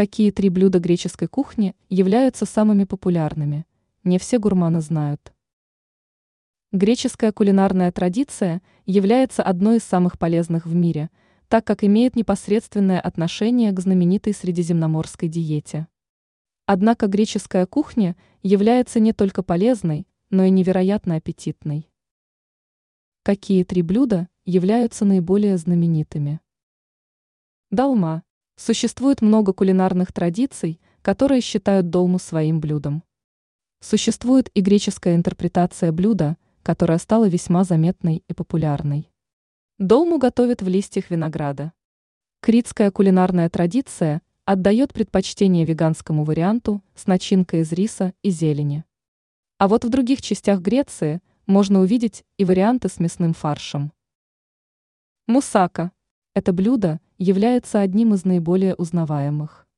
Какие три блюда греческой кухни являются самыми популярными? Не все гурманы знают. Греческая кулинарная традиция является одной из самых полезных в мире, так как имеет непосредственное отношение к знаменитой средиземноморской диете. Однако греческая кухня является не только полезной, но и невероятно аппетитной. Какие три блюда являются наиболее знаменитыми? Долма. Существует много кулинарных традиций, которые считают долму своим блюдом. Существует и греческая интерпретация блюда, которая стала весьма заметной и популярной. Долму готовят в листьях винограда. Критская кулинарная традиция отдает предпочтение веганскому варианту с начинкой из риса и зелени. А вот в других частях Греции можно увидеть и варианты с мясным фаршем. Мусака. Это блюдо является одним из наиболее узнаваемых.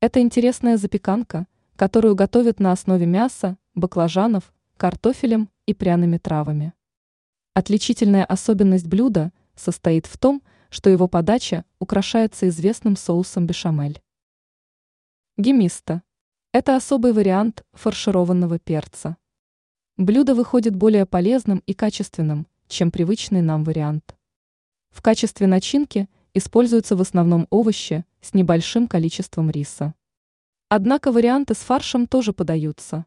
Это интересная запеканка, которую готовят на основе мяса, баклажанов, картофелем и пряными травами. Отличительная особенность блюда состоит в том, что его подача украшается известным соусом бешамель. Гемиста – это особый вариант фаршированного перца. Блюдо выходит более полезным и качественным, чем привычный нам вариант. В качестве начинки используются в основном овощи с небольшим количеством риса. Однако варианты с фаршем тоже подаются.